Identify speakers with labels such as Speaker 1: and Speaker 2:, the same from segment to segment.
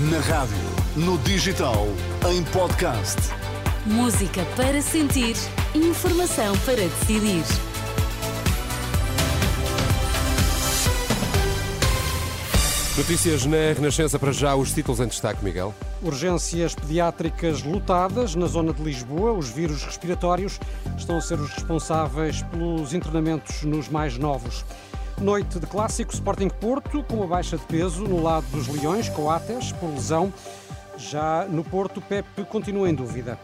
Speaker 1: Na rádio, no digital, em podcast.
Speaker 2: Música para sentir, informação para decidir.
Speaker 3: Notícias na Renascença para já, os títulos em destaque, Miguel.
Speaker 4: Urgências pediátricas lotadas na zona de Lisboa. Os vírus respiratórios estão a ser os responsáveis pelos internamentos nos mais novos. Noite de clássico Sporting Porto, com uma baixa de peso no lado dos Leões, Coates, por lesão. Já no Porto, Pepe continua em dúvida.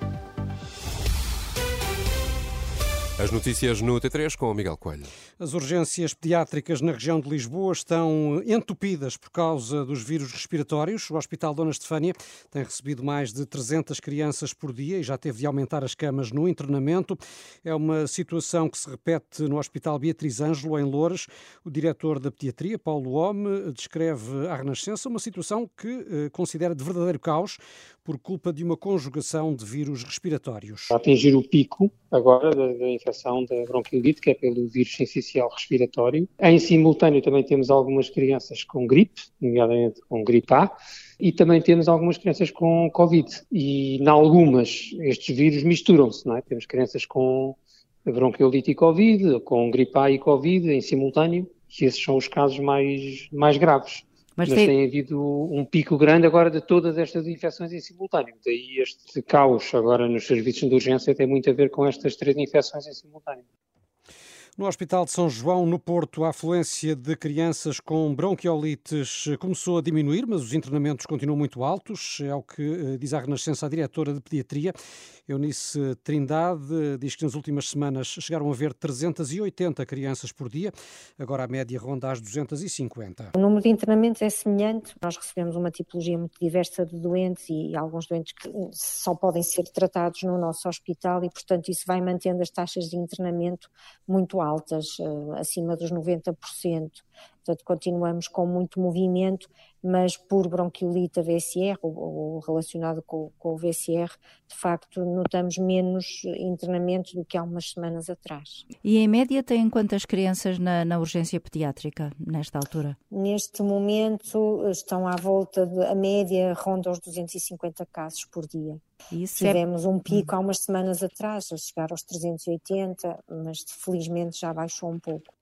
Speaker 3: As notícias no T3 com o Miguel Coelho.
Speaker 4: As urgências pediátricas na região de Lisboa estão entupidas por causa dos vírus respiratórios. O Hospital Dona Estefânia tem recebido mais de 300 crianças por dia e já teve de aumentar as camas no internamento. É uma situação que se repete no Hospital Beatriz Ângelo, em Loures. O diretor da pediatria, Paulo Home, descreve à Renascença uma situação que eh, considera de verdadeiro caos por culpa de uma conjugação de vírus respiratórios.
Speaker 5: A atingir o pico agora da, da infecção da bronquiolite, que é pelo vírus sensicial respiratório. Em simultâneo também temos algumas crianças com gripe, nomeadamente com gripe A, e também temos algumas crianças com Covid. E, em algumas, estes vírus misturam-se, não é? Temos crianças com bronquiolite e Covid, com gripe A e Covid em simultâneo, e esses são os casos mais, mais graves. Mas, Mas tem... tem... havido um pico grande agora de todas estas infecções em simultâneo. Daí este caos agora nos serviços de urgência tem muito a ver com estas três infecções em simultâneo.
Speaker 4: No Hospital de São João, no Porto, a afluência de crianças com bronquiolites começou a diminuir, mas os internamentos continuam muito altos. É o que eh, diz a Renascença a diretora de Pediatria, Eunice Trindade, diz que nas últimas semanas chegaram a haver 380 crianças por dia, agora a média ronda às 250.
Speaker 6: O número de internamentos é semelhante. Nós recebemos uma tipologia muito diversa de doentes e alguns doentes que só podem ser tratados no nosso hospital e, portanto, isso vai mantendo as taxas de internamento muito altas, eh, acima dos 90%. Portanto, continuamos com muito movimento, mas por bronquiolite VSR ou, ou relacionado com, com, o VSR, de facto, notamos menos internamentos do que há umas semanas atrás.
Speaker 7: E em média têm quantas crianças na, na urgência pediátrica nesta altura?
Speaker 6: Neste momento estão à volta de, a média ronda os 250 casos por dia. Isso é Tivemos é... um pico há umas semanas atrás, a chegar aos 380, mas felizmente já baixou um pouco.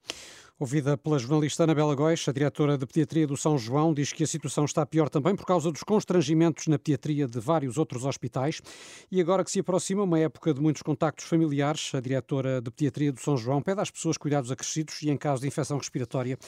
Speaker 4: Ouvida pela jornalista Anabela Góis, a diretora de Pediatria do São João diz que a situação está pior também por causa dos constrangimentos na pediatria de vários outros hospitais. E agora que se aproxima uma época de muitos contactos familiares, a diretora de Pediatria do São João pede às pessoas cuidados acrescidos e, em caso de infecção respiratória,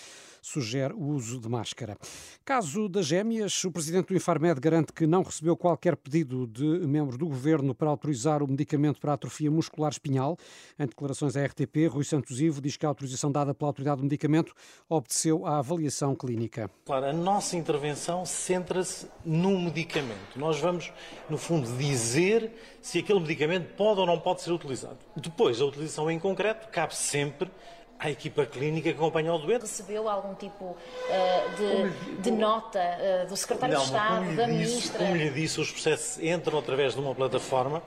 Speaker 4: sugere o uso de máscara. Caso das gêmeas, o presidente do Infarmed garante que não recebeu qualquer pedido de membro do governo para autorizar o medicamento para atrofia muscular espinhal. Em declarações à RTP, Rui Santos Ivo diz que a autorização dada pela autoridade medicamento obedeceu à avaliação clínica.
Speaker 8: Claro, a nossa intervenção centra-se no medicamento. Nós vamos, no fundo, dizer se aquele medicamento pode ou não pode ser utilizado. Depois, a utilização em concreto cabe sempre à equipa clínica que acompanha o doente.
Speaker 9: Recebeu algum tipo uh, de, de, nota uh, do secretário
Speaker 8: não,
Speaker 9: de Estado, da
Speaker 8: disse,
Speaker 9: ministra?
Speaker 8: Como lhe disse, os processos entram através de uma plataforma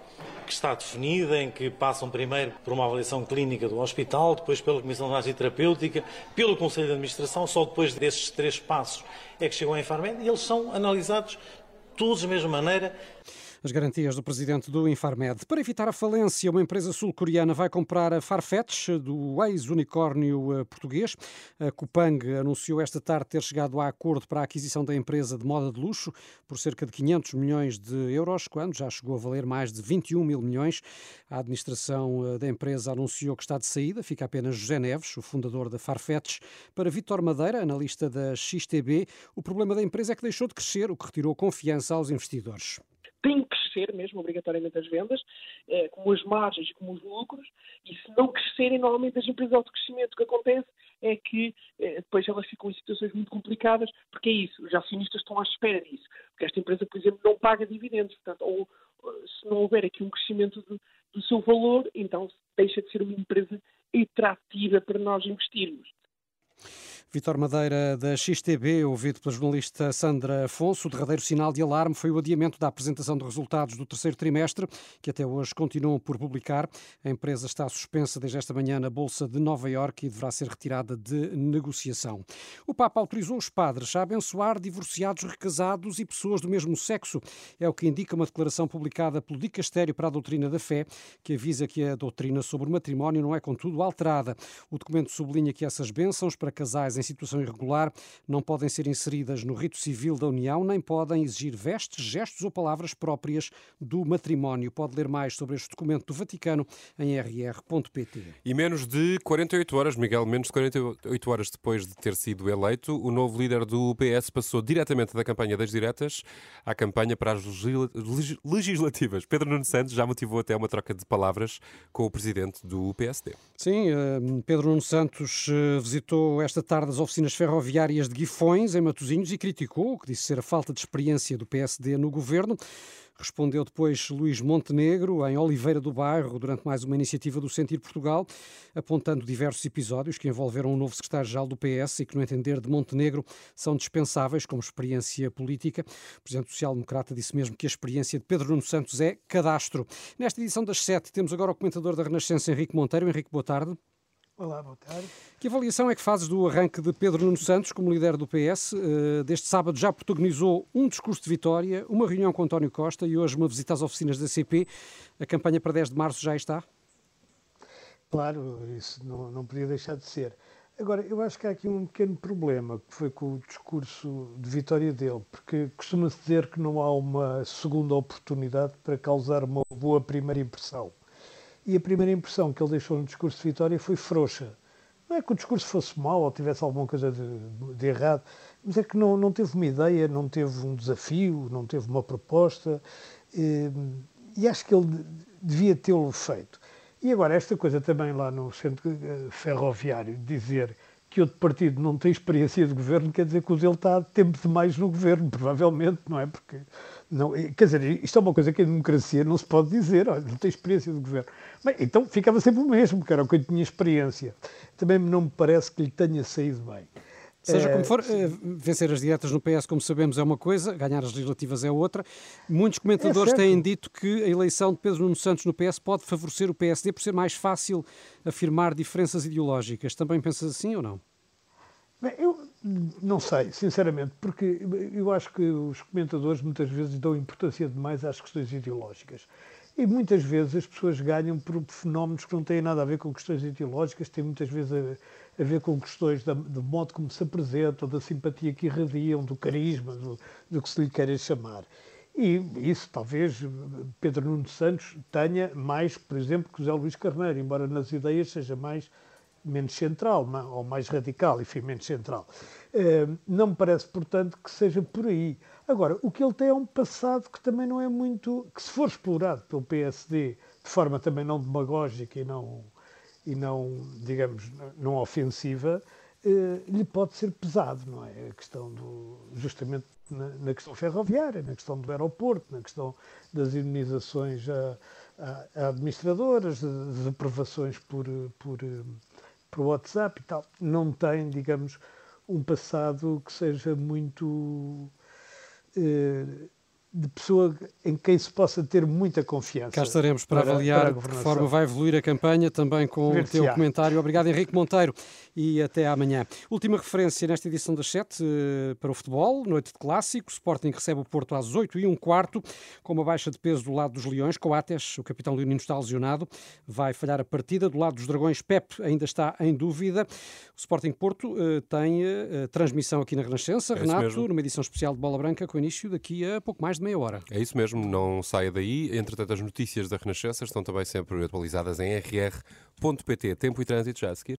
Speaker 8: que está definida, em que passam primeiro por uma avaliação clínica do hospital, depois pela Comissão de Análise Terapêutica, pelo Conselho de Administração, só depois desses três passos é que chegam a Infarmed e eles são analisados todos da mesma maneira
Speaker 4: as garantias do presidente do Infarmed. Para evitar a falência, uma empresa sul-coreana vai comprar a Farfetch, do ex-unicórnio eh, português. A Cupang anunciou esta tarde ter chegado a acordo para a aquisição da empresa de moda de luxo por cerca de 500 milhões de euros, quando já chegou a valer mais de 21 mil milhões. A administração eh, da empresa anunciou que está de saída, fica apenas José Neves, o fundador da Farfetch. Para Vítor Madeira, analista da XTB, o problema da empresa é que deixou de crescer, o que retirou confiança aos investidores
Speaker 10: crescer mesmo, obrigatoriamente, as vendas, eh, como as margens e como os lucros, e se não crescerem, normalmente as empresas de crescimento, o que acontece é que eh, depois elas ficam em situações muito complicadas, porque é isso, os acionistas estão à espera disso, porque esta empresa, por exemplo, não paga dividendos, portanto, ou se não houver aqui um crescimento do seu valor, então deixa de ser uma empresa atrativa para nós investirmos.
Speaker 4: Vitor Madeira, da XTB, ouvido pela jornalista Sandra Afonso, o derradeiro sinal de alarme foi o adiamento da apresentação de resultados do terceiro trimestre, que até hoje continuam por publicar. A empresa está suspensa desde esta manhã na Bolsa de Nova Iorque e deverá ser retirada de negociação. O Papa autorizou os padres a abençoar divorciados, recasados e pessoas do mesmo sexo. É o que indica uma declaração publicada pelo Dicastério para a Doutrina da Fé, que avisa que a doutrina sobre o matrimónio não é, contudo, alterada. O documento sublinha que essas bênçãos para casais em situação irregular não podem ser inseridas no rito civil da União, nem podem exigir vestes, gestos ou palavras próprias do matrimónio. Pode ler mais sobre este documento do Vaticano em rr.pt.
Speaker 3: E menos de 48 horas, Miguel, menos de 48 horas depois de ter sido eleito, o novo líder do PS passou diretamente da campanha das diretas à campanha para as legislativas. Pedro Nuno Santos já motivou até uma troca de palavras com o presidente do PSD.
Speaker 4: Sim, eh, Pedro Nuno Santos eh, visitou esta tarde as oficinas ferroviárias de Guifões, em Matosinhos, e criticou o que disse ser a falta de experiência do PSD no governo. Respondeu depois Luís Montenegro, em Oliveira do Bairro, durante mais uma iniciativa do Sentir Portugal, apontando diversos episódios que envolveram o novo secretário-geral do PS e que, no entender de Montenegro, são dispensáveis como experiência política. O Presidente Social-Democrata disse mesmo que a experiência de Pedro Nuno Santos é cadastro. Nesta edição das sete, temos agora o comentador da Renascença, Henrique Monteiro. Henrique, boa tarde.
Speaker 11: Olá, boa tarde.
Speaker 4: Que avaliação é que fazes do arranque de Pedro Nuno Santos como líder do PS? Eh, deste sábado já protagonizou um discurso de vitória, uma reunião com António Costa e hoje uma visita às oficinas da CP. A campanha para 10 de março já está?
Speaker 11: Claro, isso não, não podia deixar de ser. Agora, eu acho que há aqui um pequeno problema, que foi com o discurso de vitória dele, porque costuma-se dizer que não há uma segunda oportunidade para causar uma boa primeira impressão e a primeira impressão que ele deixou no discurso de Vitória foi frouxa. Não é que o discurso fosse mau ou tivesse alguma coisa de, de errado, mas é que não, não teve uma ideia, não teve um desafio, não teve uma proposta, e, e acho que ele devia tê-lo feito. E agora, esta coisa também lá no centro eh, ferroviário, dizer que outro partido não tem experiência de governo, quer dizer que o dele está tempo demais no governo, provavelmente, não é? Porque, não, quer dizer, isto é uma coisa que a democracia não se pode dizer, olha, não tem experiência de governo. Bem, então ficava sempre o mesmo, que era o que eu tinha experiência. Também não me parece que lhe tenha saído bem.
Speaker 4: Seja como for, eh, vencer as dietas no PS, como sabemos, é uma coisa, ganhar as legislativas é outra. Muitos comentadores é têm dito que a eleição de Pedro Nuno Santos no PS pode favorecer o PSD por ser mais fácil afirmar diferenças ideológicas. Também pensas assim ou não?
Speaker 11: Bem, eu não sei, sinceramente, porque eu acho que os comentadores muitas vezes dão importância demais às questões ideológicas. E muitas vezes as pessoas ganham por fenómenos que não têm nada a ver com questões ideológicas, têm muitas vezes a, a ver com questões da, do modo como se apresentam, da simpatia que irradiam, do carisma, do, do que se lhe queira chamar. E isso talvez Pedro Nuno Santos tenha mais, por exemplo, que José Luís Carneiro, embora nas ideias seja mais menos central, ou mais radical, enfim, menos central. Eh, não me parece, portanto, que seja por aí. Agora, o que ele tem é um passado que também não é muito. que se for explorado pelo PSD de forma também não demagógica e não, e não digamos, não ofensiva, eh, lhe pode ser pesado, não é? A questão do. justamente na, na, questão ferroviária, na questão do aeroporto, na questão das indenizações a, a, a administradoras, das aprovações por, por, por WhatsApp e tal. Não tem, digamos, um passado que seja muito eh, de pessoa em quem se possa ter muita confiança.
Speaker 4: Cá estaremos para, para avaliar para de que forma vai evoluir a campanha, também com o teu comentário. Obrigado, Henrique Monteiro, e até amanhã. Última referência nesta edição das 7 eh, para o futebol, noite de clássico. Sporting recebe o Porto às 8 e um quarto, com uma baixa de peso do lado dos Leões. Coates, o capitão leonino, está lesionado, vai falhar a partida. Do lado dos Dragões, Pep ainda está em dúvida. O Sporting Porto uh, tem uh, transmissão aqui na Renascença. É Renato, numa edição especial de Bola Branca, com início daqui a pouco mais de meia hora.
Speaker 3: É isso mesmo, não saia daí. Entretanto, as notícias da Renascença estão também sempre atualizadas em rr.pt. Tempo e trânsito já a seguir.